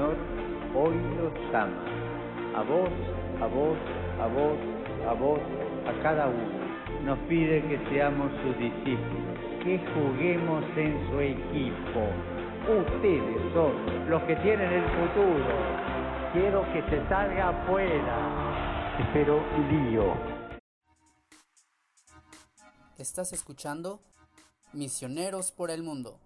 Señor hoy los ama. A vos, a vos, a vos, a vos, a cada uno. Nos pide que seamos sus discípulos, que juguemos en su equipo. Ustedes son los que tienen el futuro. Quiero que se salga afuera. Espero lío. Estás escuchando Misioneros por el Mundo.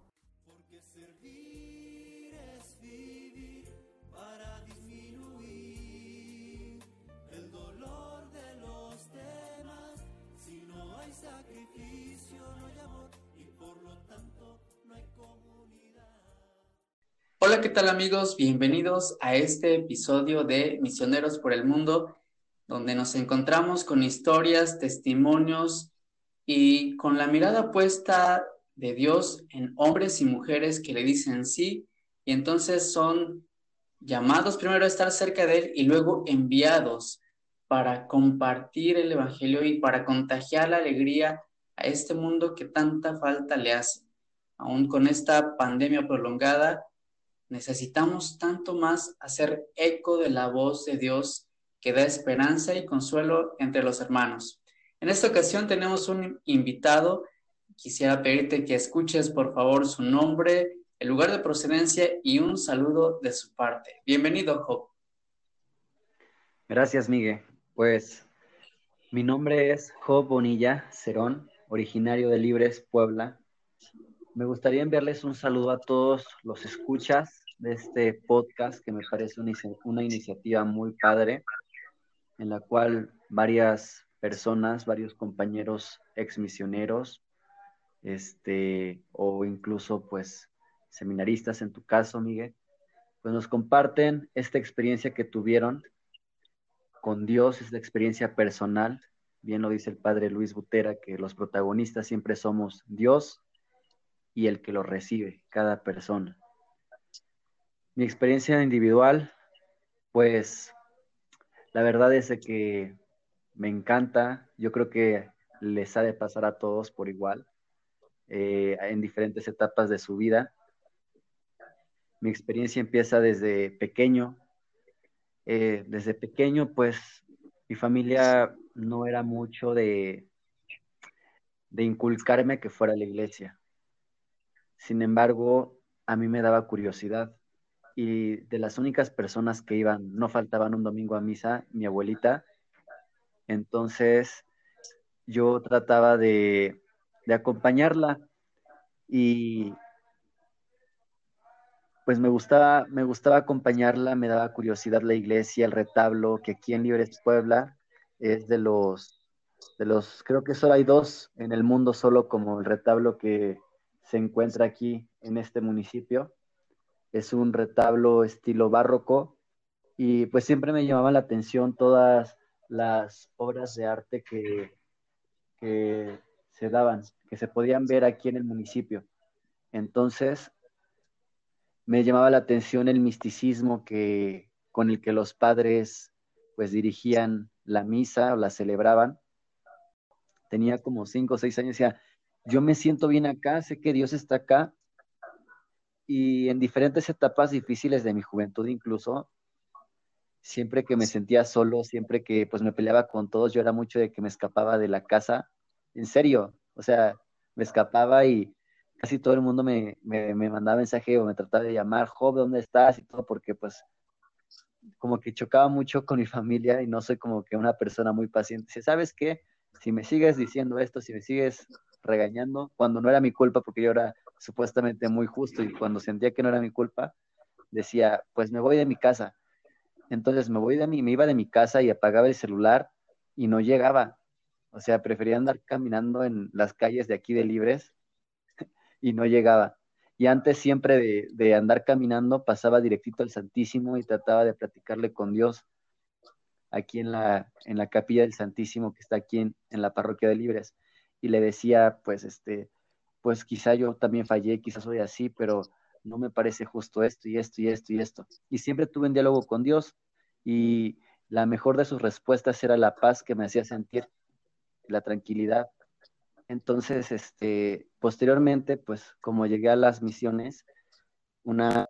Tal amigos? Bienvenidos a este episodio de Misioneros por el Mundo, donde nos encontramos con historias, testimonios y con la mirada puesta de Dios en hombres y mujeres que le dicen sí y entonces son llamados primero a estar cerca de Él y luego enviados para compartir el Evangelio y para contagiar la alegría a este mundo que tanta falta le hace. Aún con esta pandemia prolongada, necesitamos tanto más hacer eco de la voz de Dios que da esperanza y consuelo entre los hermanos. En esta ocasión tenemos un invitado. Quisiera pedirte que escuches por favor su nombre, el lugar de procedencia y un saludo de su parte. Bienvenido, Job. Gracias, Miguel. Pues mi nombre es Job Bonilla Cerón, originario de Libres, Puebla, me gustaría enviarles un saludo a todos los escuchas de este podcast, que me parece una, iniciativa muy padre, en la cual varias personas, varios compañeros ex misioneros, este, o incluso pues seminaristas en tu caso, Miguel, pues nos comparten esta experiencia que tuvieron con Dios, esta experiencia personal. Bien lo dice el padre Luis Butera, que los protagonistas siempre somos Dios y el que lo recibe, cada persona. Mi experiencia individual, pues la verdad es que me encanta, yo creo que les ha de pasar a todos por igual, eh, en diferentes etapas de su vida. Mi experiencia empieza desde pequeño. Eh, desde pequeño, pues mi familia no era mucho de, de inculcarme que fuera a la iglesia. Sin embargo, a mí me daba curiosidad y de las únicas personas que iban, no faltaban un domingo a misa, mi abuelita. Entonces, yo trataba de, acompañarla y pues me gustaba, me gustaba acompañarla, me daba curiosidad la iglesia, el retablo, que aquí en Libres Puebla es de los, de los, creo que solo hay dos en el mundo solo como el retablo que, se encuentra aquí en este municipio. Es un retablo estilo barroco y pues siempre me llamaban la atención todas las obras de arte que, que se daban, que se podían ver aquí en el municipio. Entonces, me llamaba la atención el misticismo que, con el que los padres pues dirigían la misa o la celebraban. Tenía como cinco o seis años y decía, yo me siento bien acá, sé que Dios está acá y en diferentes etapas difíciles de mi juventud incluso, siempre que me sentía solo, siempre que pues me peleaba con todos, yo era mucho de que me escapaba de la casa, en serio, o sea, me escapaba y casi todo el mundo me, me, me mandaba mensaje o me trataba de llamar, Job, ¿dónde estás? y todo, porque pues como que chocaba mucho con mi familia y no soy como que una persona muy paciente. ¿Sabes qué? Si me sigues diciendo esto, si me sigues regañando cuando no era mi culpa, porque yo era supuestamente muy justo y cuando sentía que no era mi culpa, decía, pues me voy de mi casa. Entonces me voy de mi, me iba de mi casa y apagaba el celular y no llegaba. O sea, prefería andar caminando en las calles de aquí de Libres y no llegaba. Y antes siempre de, de, andar caminando pasaba directito al Santísimo y trataba de platicarle con Dios aquí en la, en la capilla del Santísimo que está aquí en, en la parroquia de Libres y le decía, pues, este, pues quizá yo también fallé, quizás soy así, pero no me parece justo esto y esto y esto y esto. Y siempre tuve un diálogo con Dios y la mejor de sus respuestas era la paz que me hacía sentir, la tranquilidad. Entonces, este, posteriormente, pues como llegué a las misiones, una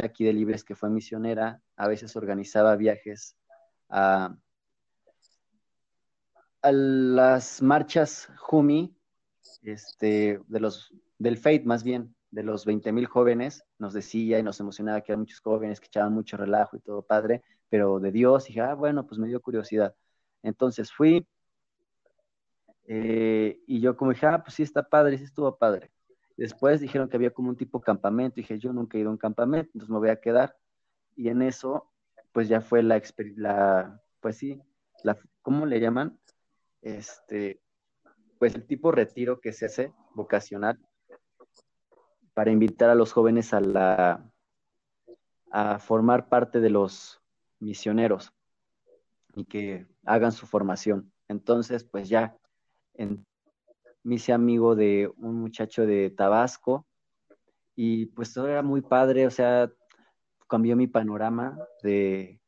aquí de Libres que fue misionera, a veces organizaba viajes a, a las marchas Jumi, este, de los, del FATE más bien, de los 20 mil jóvenes, nos decía y nos emocionaba que eran muchos jóvenes que echaban mucho relajo y todo padre, pero de Dios, dije, ah, bueno, pues me dio curiosidad. Entonces fui, eh, y yo como dije, ah, pues sí está padre, sí estuvo padre. Después dijeron que había como un tipo campamento, y dije, yo nunca he ido a un campamento, entonces me voy a quedar. Y en eso, pues ya fue la, la pues sí, la, ¿cómo le llaman? Este, pues el tipo retiro que se hace vocacional para invitar a los jóvenes a la a formar parte de los misioneros y que hagan su formación. Entonces, pues ya me hice amigo de un muchacho de Tabasco y pues todo era muy padre, o sea, cambió mi panorama de,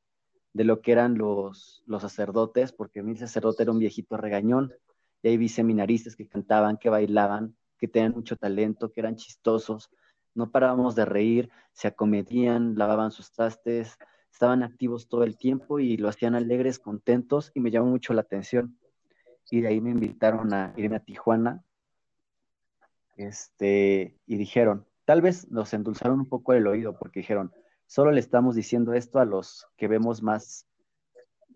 lo que eran los, los sacerdotes, porque mi sacerdote era un viejito regañón, y ahí vi seminaristas que cantaban, que bailaban, que tenían mucho talento, que eran chistosos, no parábamos de reír, se acomedían, lavaban sus trastes, estaban activos todo el tiempo y lo hacían alegres, contentos y me llamó mucho la atención. Y de ahí me invitaron a irme a Tijuana. Este, y dijeron, tal vez nos endulzaron un poco el oído porque dijeron, solo le estamos diciendo esto a los que vemos más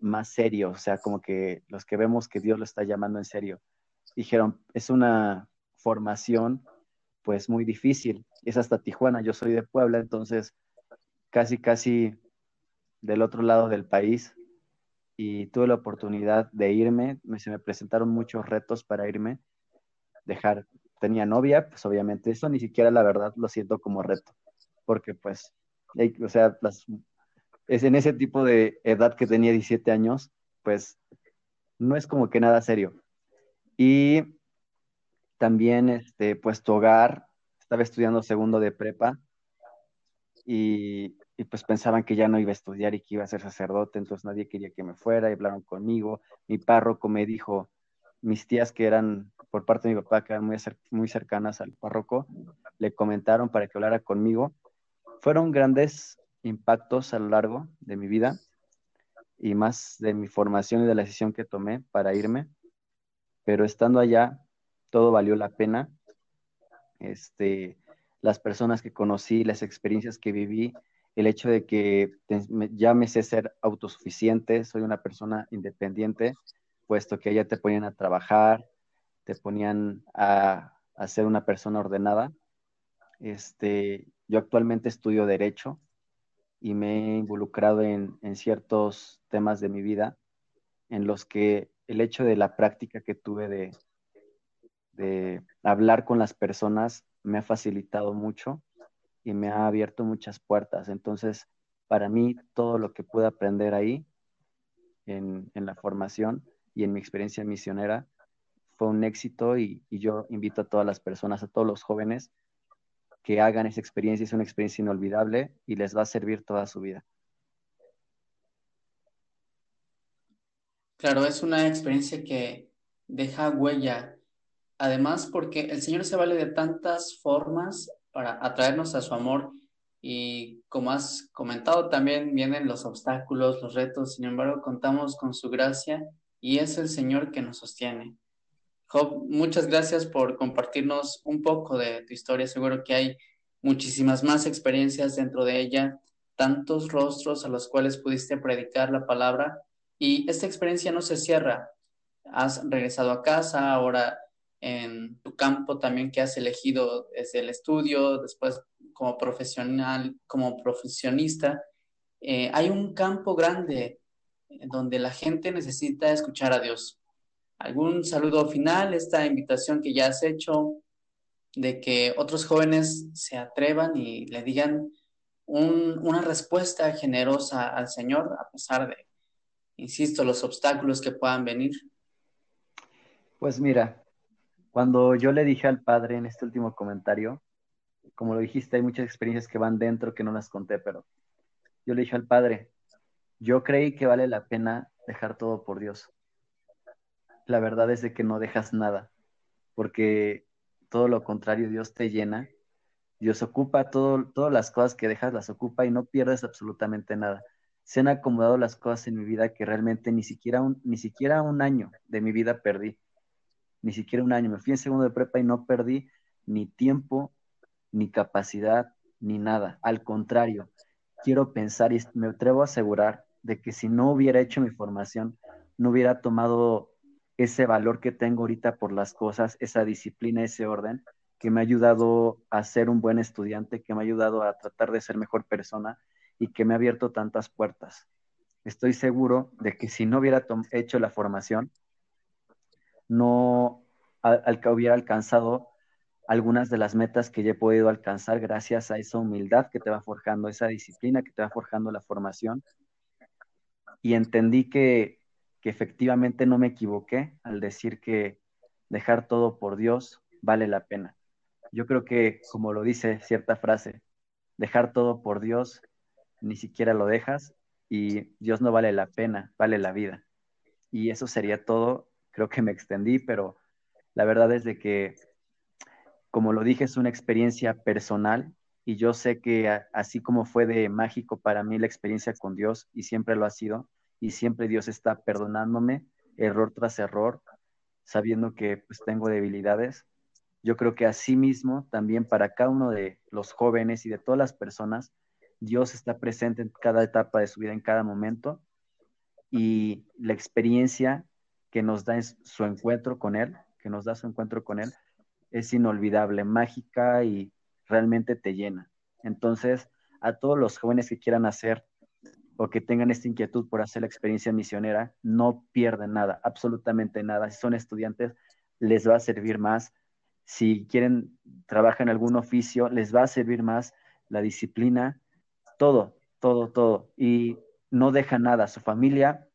más serio, o sea, como que los que vemos que Dios lo está llamando en serio. Dijeron, es una formación pues muy difícil, es hasta Tijuana, yo soy de Puebla, entonces casi, casi del otro lado del país y tuve la oportunidad de irme, me, se me presentaron muchos retos para irme, dejar, tenía novia, pues obviamente eso ni siquiera la verdad lo siento como reto, porque pues, o sea, es en ese tipo de edad que tenía 17 años, pues no es como que nada serio. Y también, este, pues tu hogar, estaba estudiando segundo de prepa y, pues pensaban que ya no iba a estudiar y que iba a ser sacerdote, entonces nadie quería que me fuera y hablaron conmigo. Mi párroco me dijo, mis tías que eran por parte de mi papá, que eran muy, muy cercanas al párroco, le comentaron para que hablara conmigo. Fueron grandes impactos a lo largo de mi vida y más de mi formación y de la decisión que tomé para irme, pero estando allá todo valió la pena. Este, las personas que conocí, las experiencias que viví, el hecho de que ya me sé ser autosuficiente, soy una persona independiente, puesto que allá te ponían a trabajar, te ponían a, a ser una persona ordenada. Este, yo actualmente estudio derecho y me he involucrado en, ciertos temas de mi vida en los que el hecho de la práctica que tuve de, de hablar con las personas me ha facilitado mucho y me ha abierto muchas puertas. Entonces, para mí, todo lo que pude aprender ahí, en, la formación y en mi experiencia misionera, fue un éxito y, yo invito a todas las personas, a todos los jóvenes, que hagan esa experiencia. Es una experiencia inolvidable y les va a servir toda su vida. Claro, es una experiencia que deja huella Además, porque el Señor se vale de tantas formas para atraernos a su amor y como has comentado, también vienen los obstáculos, los retos, sin embargo, contamos con su gracia y es el Señor que nos sostiene. Job, muchas gracias por compartirnos un poco de tu historia. Seguro que hay muchísimas más experiencias dentro de ella, tantos rostros a los cuales pudiste predicar la palabra y esta experiencia no se cierra. Has regresado a casa, ahora en tu campo también que has elegido desde el estudio, después como profesional, como profesionista, eh, hay un campo grande donde la gente necesita escuchar a Dios. ¿Algún saludo final, esta invitación que ya has hecho de que otros jóvenes se atrevan y le digan una respuesta generosa al Señor a pesar de, insisto, los obstáculos que puedan venir? Pues mira, cuando yo le dije al padre en este último comentario, como lo dijiste, hay muchas experiencias que van dentro que no las conté, pero yo le dije al padre, yo creí que vale la pena dejar todo por Dios. La verdad es de que no dejas nada, porque todo lo contrario, Dios te llena Dios ocupa todo, todas las cosas que dejas, las ocupa y no pierdes absolutamente nada. Se han acomodado las cosas en mi vida que realmente ni siquiera ni siquiera un año de mi vida perdí. Ni siquiera un año. Me fui en segundo de prepa y no perdí ni tiempo, ni capacidad, ni nada. Al contrario, quiero pensar y me atrevo a asegurar de que si no hubiera hecho mi formación, no hubiera tomado ese valor que tengo ahorita por las cosas, esa disciplina, ese orden, que me ha ayudado a ser un buen estudiante, que me ha ayudado a tratar de ser mejor persona y que me ha abierto tantas puertas. Estoy seguro de que si no hubiera hecho la formación, no al, hubiera alcanzado algunas de las metas que ya he podido alcanzar gracias a esa humildad que te va forjando, esa disciplina que te va forjando la formación. Y entendí que, que efectivamente no me equivoqué al decir que dejar todo por Dios vale la pena. Yo creo que, como lo dice cierta frase, dejar todo por Dios, ni siquiera lo dejas y Dios no vale la pena, vale la vida. Y eso sería todo. Creo que me extendí, pero la verdad es de que, como lo dije, es una experiencia personal y yo sé que así como fue de mágico para mí la experiencia con Dios y siempre lo ha sido y siempre Dios está perdonándome error tras error, sabiendo que pues tengo debilidades, yo creo que asimismo también para cada uno de los jóvenes y de todas las personas, Dios está presente en cada etapa de su vida, en cada momento, y la experiencia que nos da su encuentro con Él, que nos da su encuentro con Él, es inolvidable, mágica y realmente te llena. Entonces, a todos los jóvenes que quieran hacer o que tengan esta inquietud por hacer la experiencia misionera, no pierden nada, absolutamente nada. Si son estudiantes, les va a servir más si quieren trabajar en algún oficio, les va a servir más la disciplina, todo, todo, todo. Y no deja nada, su familia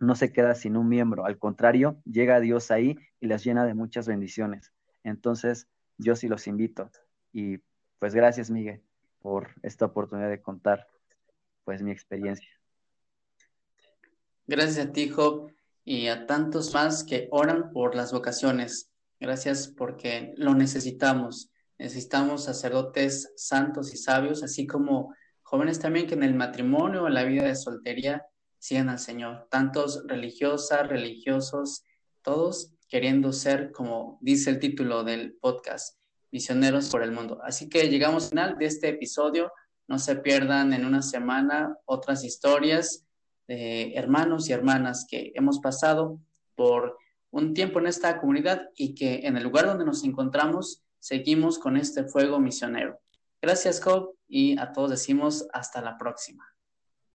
no se queda sin un miembro, al contrario, llega Dios ahí y les llena de muchas bendiciones. Entonces, yo sí los invito. Y pues gracias, Miguel, por esta oportunidad de contar pues mi experiencia. Gracias a ti, Job, y a tantos más que oran por las vocaciones. Gracias porque lo necesitamos. Necesitamos sacerdotes santos y sabios, así como jóvenes también que en el matrimonio o en la vida de soltería sigan al Señor. Tantos religiosas, religiosos, todos queriendo ser, como dice el título del podcast, misioneros por el mundo. Así que llegamos al final de este episodio. No se pierdan en una semana otras historias de hermanos y hermanas que hemos pasado por un tiempo en esta comunidad y que en el lugar donde nos encontramos seguimos con este fuego misionero. Gracias, Job, y a todos decimos hasta la próxima.